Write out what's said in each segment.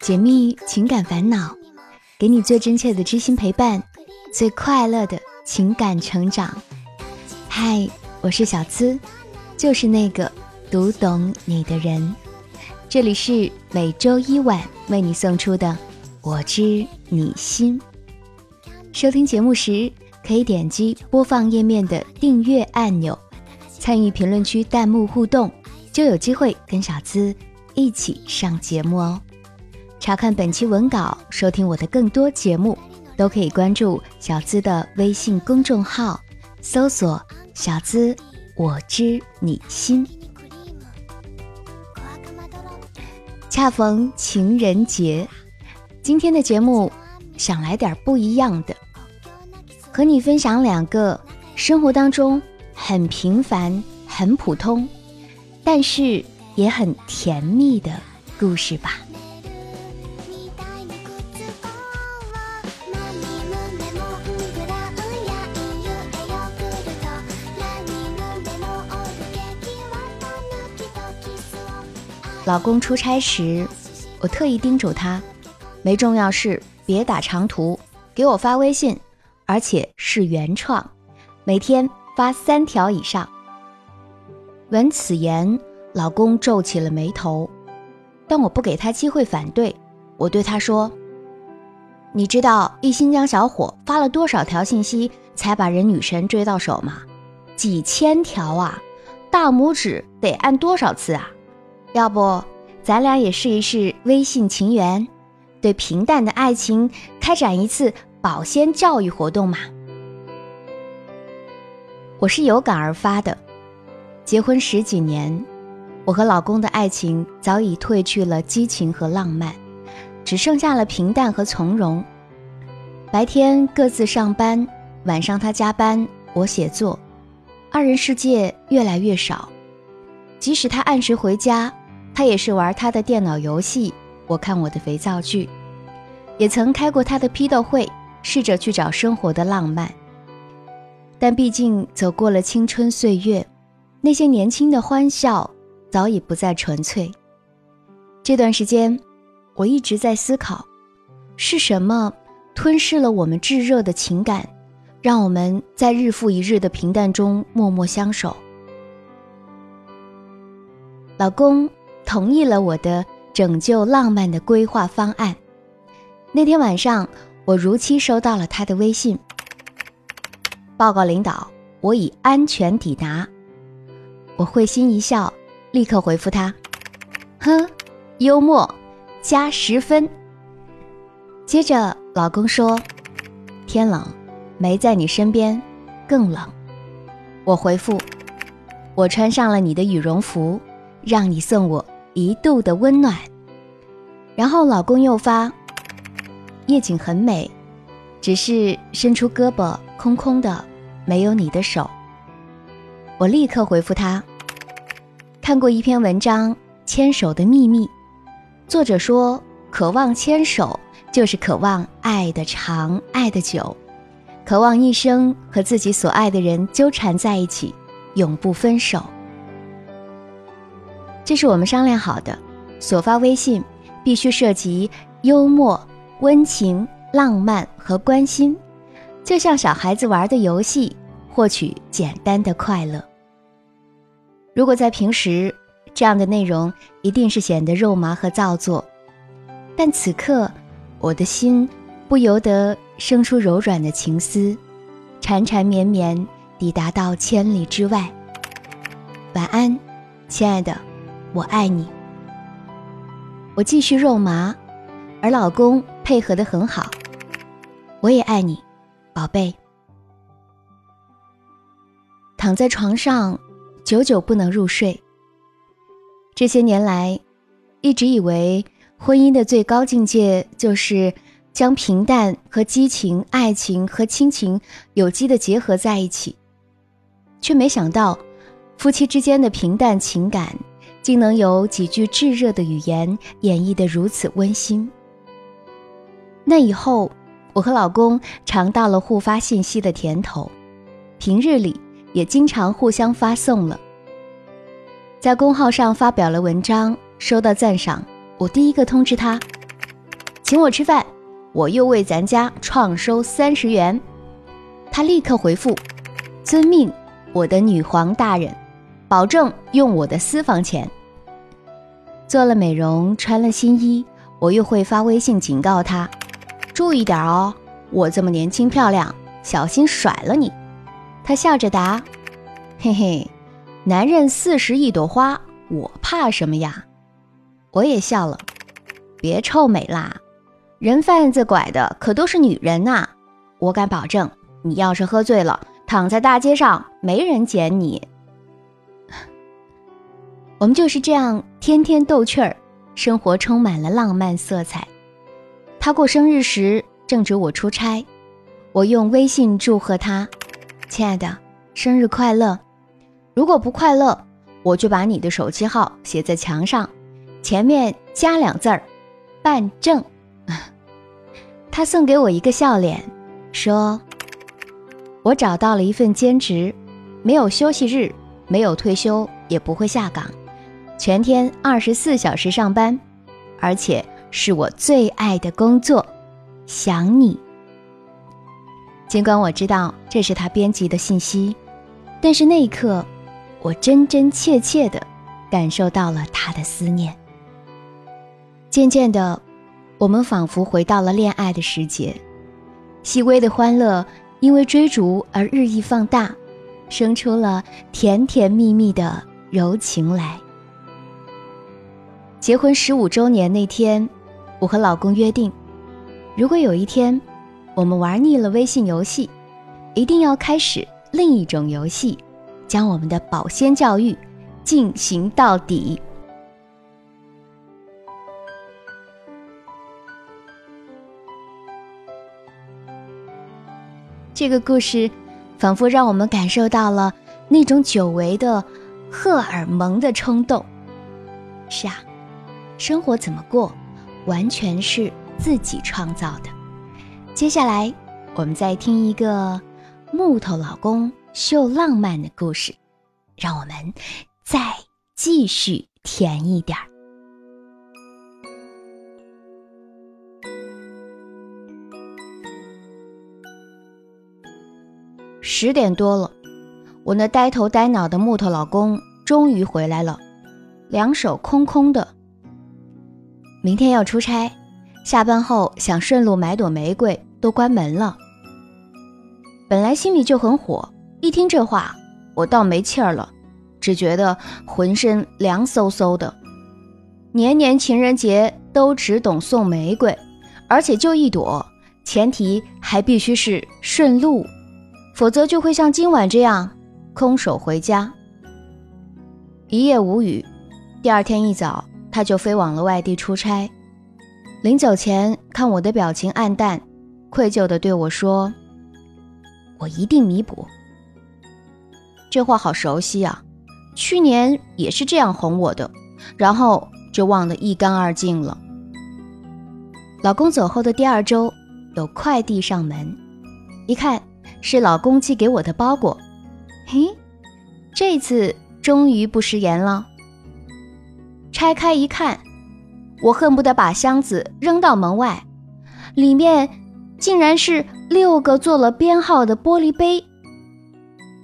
解密情感烦恼，给你最真切的知心陪伴，最快乐的情感成长。嗨，我是小资，就是那个读懂你的人。这里是每周一晚为你送出的《我知你心》。收听节目时，可以点击播放页面的订阅按钮，参与评论区弹幕互动，就有机会跟小资一起上节目哦。查看本期文稿，收听我的更多节目，都可以关注小资的微信公众号，搜索“小资我知你心”。恰逢情人节，今天的节目想来点不一样的，和你分享两个生活当中很平凡、很普通，但是也很甜蜜的故事吧。老公出差时，我特意叮嘱他，没重要事别打长途，给我发微信，而且是原创，每天发三条以上。闻此言，老公皱起了眉头，但我不给他机会反对，我对他说：“你知道一新疆小伙发了多少条信息才把人女神追到手吗？几千条啊！大拇指得按多少次啊？”要不，咱俩也试一试微信情缘，对平淡的爱情开展一次保鲜教育活动嘛？我是有感而发的。结婚十几年，我和老公的爱情早已褪去了激情和浪漫，只剩下了平淡和从容。白天各自上班，晚上他加班，我写作，二人世界越来越少。即使他按时回家。他也是玩他的电脑游戏，我看我的肥皂剧，也曾开过他的批斗会，试着去找生活的浪漫。但毕竟走过了青春岁月，那些年轻的欢笑早已不再纯粹。这段时间，我一直在思考，是什么吞噬了我们炙热的情感，让我们在日复一日的平淡中默默相守。老公。同意了我的拯救浪漫的规划方案。那天晚上，我如期收到了他的微信，报告领导，我已安全抵达。我会心一笑，立刻回复他：“哼，幽默，加十分。”接着，老公说：“天冷，没在你身边，更冷。”我回复：“我穿上了你的羽绒服，让你送我。”一度的温暖，然后老公又发，夜景很美，只是伸出胳膊空空的，没有你的手。我立刻回复他，看过一篇文章《牵手的秘密》，作者说，渴望牵手就是渴望爱的长，爱的久，渴望一生和自己所爱的人纠缠在一起，永不分手。这是我们商量好的，所发微信必须涉及幽默、温情、浪漫和关心，就像小孩子玩的游戏，获取简单的快乐。如果在平时，这样的内容一定是显得肉麻和造作，但此刻，我的心不由得生出柔软的情思，缠缠绵绵抵达到千里之外。晚安，亲爱的。我爱你，我继续肉麻，而老公配合的很好。我也爱你，宝贝。躺在床上，久久不能入睡。这些年来，一直以为婚姻的最高境界就是将平淡和激情、爱情和亲情有机的结合在一起，却没想到，夫妻之间的平淡情感。竟能有几句炙热的语言演绎得如此温馨。那以后，我和老公尝到了互发信息的甜头，平日里也经常互相发送了。在公号上发表了文章，收到赞赏，我第一个通知他，请我吃饭，我又为咱家创收三十元。他立刻回复：“遵命，我的女皇大人，保证用我的私房钱。”做了美容，穿了新衣，我又会发微信警告他：“注意点哦，我这么年轻漂亮，小心甩了你。”他笑着答：“嘿嘿，男人四十一朵花，我怕什么呀？”我也笑了：“别臭美啦，人贩子拐的可都是女人呐！我敢保证，你要是喝醉了，躺在大街上，没人捡你。”我们就是这样天天逗趣儿，生活充满了浪漫色彩。他过生日时正值我出差，我用微信祝贺他：“亲爱的，生日快乐！如果不快乐，我就把你的手机号写在墙上，前面加两字儿‘办证’。”他送给我一个笑脸，说：“我找到了一份兼职，没有休息日，没有退休，也不会下岗。”全天二十四小时上班，而且是我最爱的工作。想你。尽管我知道这是他编辑的信息，但是那一刻，我真真切切的感受到了他的思念。渐渐的，我们仿佛回到了恋爱的时节，细微的欢乐因为追逐而日益放大，生出了甜甜蜜蜜的柔情来。结婚十五周年那天，我和老公约定，如果有一天我们玩腻了微信游戏，一定要开始另一种游戏，将我们的保鲜教育进行到底。这个故事仿佛让我们感受到了那种久违的荷尔蒙的冲动。是啊。生活怎么过，完全是自己创造的。接下来，我们再听一个木头老公秀浪漫的故事，让我们再继续甜一点儿。十点多了，我那呆头呆脑的木头老公终于回来了，两手空空的。明天要出差，下班后想顺路买朵玫瑰，都关门了。本来心里就很火，一听这话，我倒没气儿了，只觉得浑身凉飕飕的。年年情人节都只懂送玫瑰，而且就一朵，前提还必须是顺路，否则就会像今晚这样空手回家。一夜无语，第二天一早。他就飞往了外地出差，临走前看我的表情黯淡，愧疚地对我说：“我一定弥补。”这话好熟悉啊，去年也是这样哄我的，然后就忘得一干二净了。老公走后的第二周，有快递上门，一看是老公寄给我的包裹，嘿，这次终于不食言了。拆开一看，我恨不得把箱子扔到门外，里面竟然是六个做了编号的玻璃杯。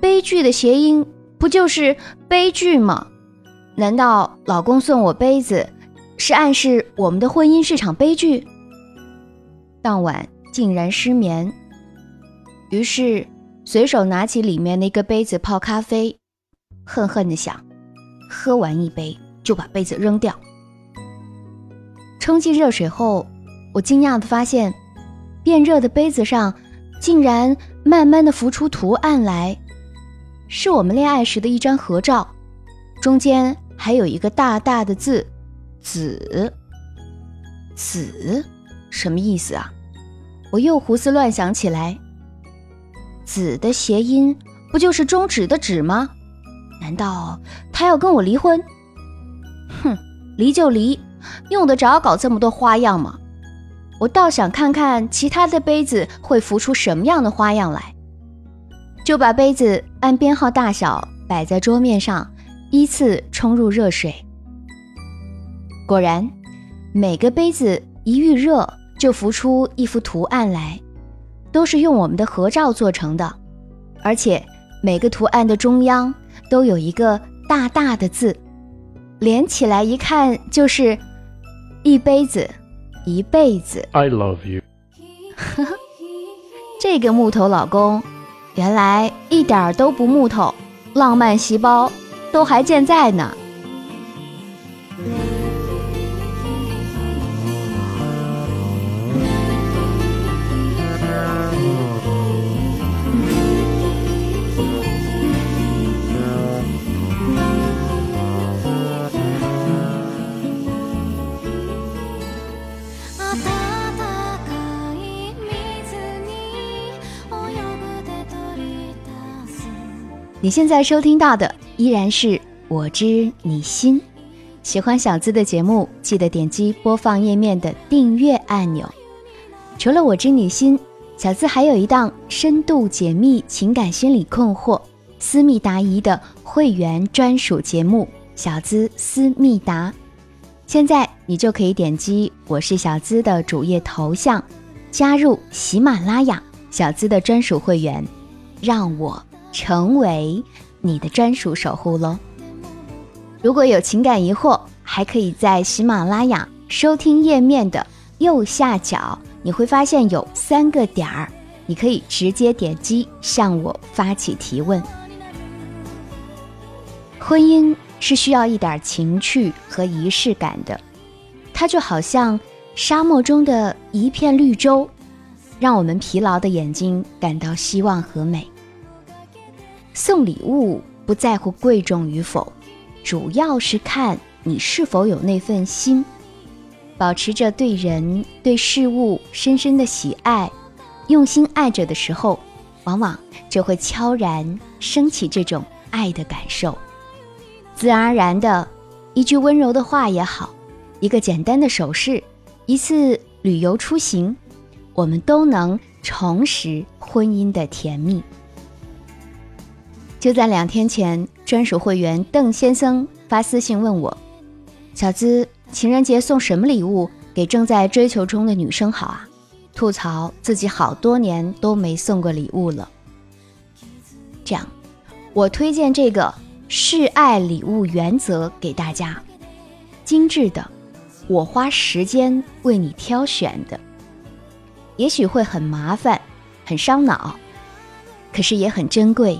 悲剧的谐音不就是悲剧吗？难道老公送我杯子是暗示我们的婚姻是场悲剧？当晚竟然失眠，于是随手拿起里面那个杯子泡咖啡，恨恨的想：喝完一杯。就把杯子扔掉。冲进热水后，我惊讶的发现，变热的杯子上竟然慢慢的浮出图案来，是我们恋爱时的一张合照，中间还有一个大大的字“子”。子，什么意思啊？我又胡思乱想起来。子的谐音不就是终止的止吗？难道他要跟我离婚？哼，离就离，用得着搞这么多花样吗？我倒想看看其他的杯子会浮出什么样的花样来，就把杯子按编号大小摆在桌面上，依次冲入热水。果然，每个杯子一遇热就浮出一幅图案来，都是用我们的合照做成的，而且每个图案的中央都有一个大大的字，连起来一看就是一杯子，一辈子。I love you。这个木头老公，原来一点都不木头，浪漫细胞都还健在呢。你现在收听到的依然是我知你心。喜欢小资的节目，记得点击播放页面的订阅按钮。除了我知你心，小资还有一档深度解密情感心理困惑、私密答疑的会员专属节目《小资思密答》。现在你就可以点击我是小资的主页头像，加入喜马拉雅小资的专属会员，让我。成为你的专属守护喽！如果有情感疑惑，还可以在喜马拉雅收听页面的右下角，你会发现有三个点儿，你可以直接点击向我发起提问。婚姻是需要一点情趣和仪式感的，它就好像沙漠中的一片绿洲，让我们疲劳的眼睛感到希望和美。送礼物不在乎贵重与否，主要是看你是否有那份心。保持着对人对事物深深的喜爱，用心爱着的时候，往往就会悄然升起这种爱的感受。自然而然的，一句温柔的话也好，一个简单的手势，一次旅游出行，我们都能重拾婚姻的甜蜜。就在两天前，专属会员邓先生发私信问我：“小资，情人节送什么礼物给正在追求中的女生好啊？”吐槽自己好多年都没送过礼物了。这样，我推荐这个示爱礼物原则给大家，精致的，我花时间为你挑选的，也许会很麻烦，很伤脑，可是也很珍贵。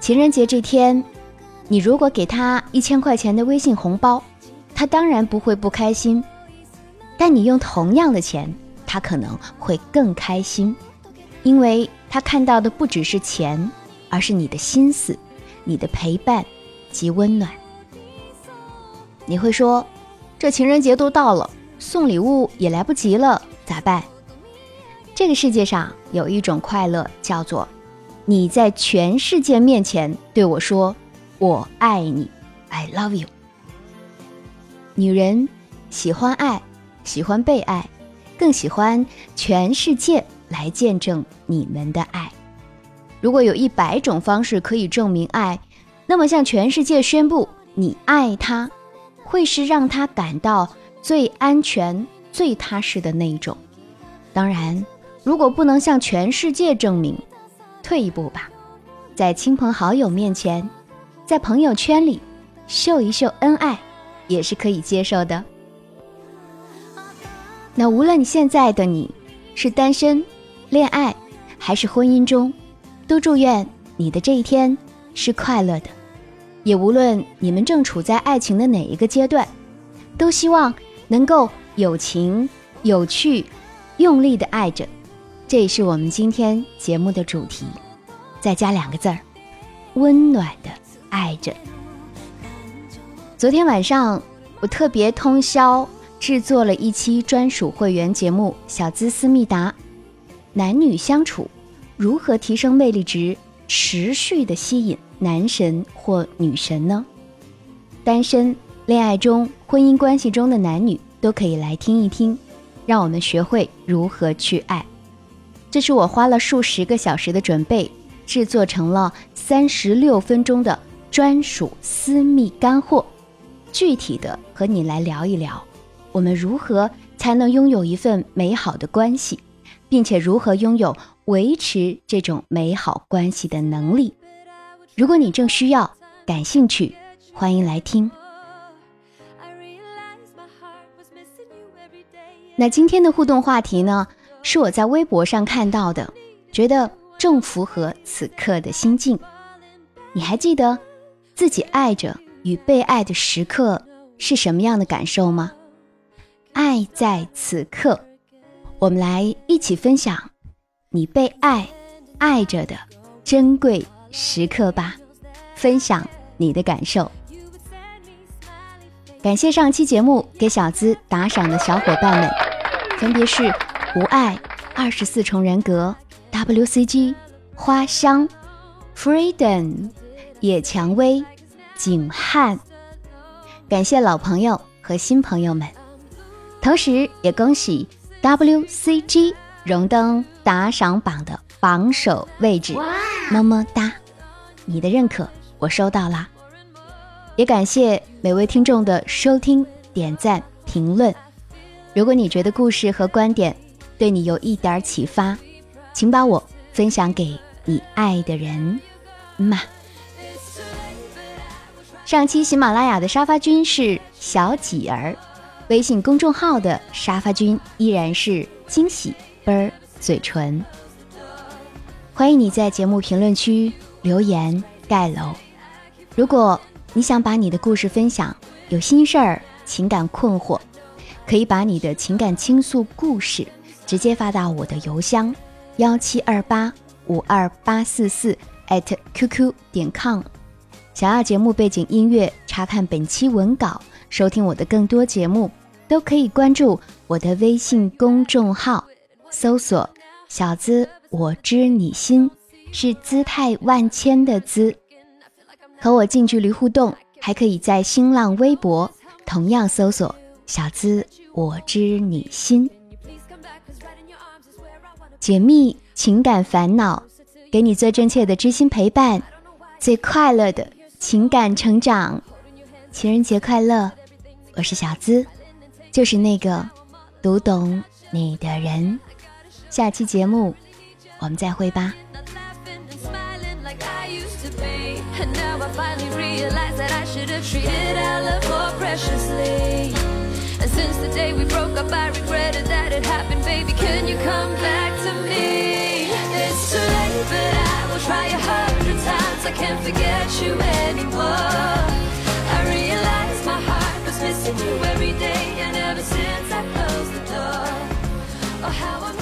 情人节这天，你如果给他一千块钱的微信红包，他当然不会不开心。但你用同样的钱，他可能会更开心，因为他看到的不只是钱，而是你的心思、你的陪伴及温暖。你会说，这情人节都到了，送礼物也来不及了，咋办？这个世界上有一种快乐，叫做。你在全世界面前对我说：“我爱你，I love you。”女人喜欢爱，喜欢被爱，更喜欢全世界来见证你们的爱。如果有一百种方式可以证明爱，那么向全世界宣布你爱他，会是让他感到最安全、最踏实的那一种。当然，如果不能向全世界证明，退一步吧，在亲朋好友面前，在朋友圈里秀一秀恩爱，也是可以接受的。那无论你现在的你是单身、恋爱还是婚姻中，都祝愿你的这一天是快乐的。也无论你们正处在爱情的哪一个阶段，都希望能够有情有趣、用力的爱着。这也是我们今天节目的主题，再加两个字儿：温暖的爱着。昨天晚上，我特别通宵制作了一期专属会员节目《小资思密达》，男女相处如何提升魅力值，持续的吸引男神或女神呢？单身、恋爱中、婚姻关系中的男女都可以来听一听，让我们学会如何去爱。这是我花了数十个小时的准备，制作成了三十六分钟的专属私密干货。具体的和你来聊一聊，我们如何才能拥有一份美好的关系，并且如何拥有维持这种美好关系的能力。如果你正需要、感兴趣，欢迎来听。那今天的互动话题呢，是我在微博上看到的，觉得正符合此刻的心境。你还记得自己爱着与被爱的时刻是什么样的感受吗？爱在此刻，我们来一起分享你被爱爱着的珍贵时刻吧，分享你的感受。感谢上期节目给小资打赏的小伙伴们。分别是无爱、二十四重人格、WCG、花香、Freedom、野蔷薇、景汉，感谢老朋友和新朋友们，同时也恭喜 WCG 荣登打赏榜的榜首位置，么么哒！你的认可我收到啦，也感谢每位听众的收听、点赞、评论。如果你觉得故事和观点对你有一点启发，请把我分享给你爱的人。嘛，上期喜马拉雅的沙发君是小几儿，微信公众号的沙发君依然是惊喜啵儿嘴唇。欢迎你在节目评论区留言盖楼。如果你想把你的故事分享，有心事儿、情感困惑。可以把你的情感倾诉故事直接发到我的邮箱幺七二八五二八四四 at qq 点 com。想要节目背景音乐，查看本期文稿，收听我的更多节目，都可以关注我的微信公众号，搜索“小资我知你心”，是姿态万千的姿。和我近距离互动，还可以在新浪微博同样搜索。小资，我知你心，解密情感烦恼，给你最真切的知心陪伴，最快乐的情感成长。情人节快乐！我是小资，就是那个读懂你的人。下期节目我们再会吧。Since the day we broke up, I regretted can you come back to me? It's too late, but I will try a hundred times. I can't forget you anymore. I realize my heart was missing you every day, and ever since I closed the door. Oh, how I'm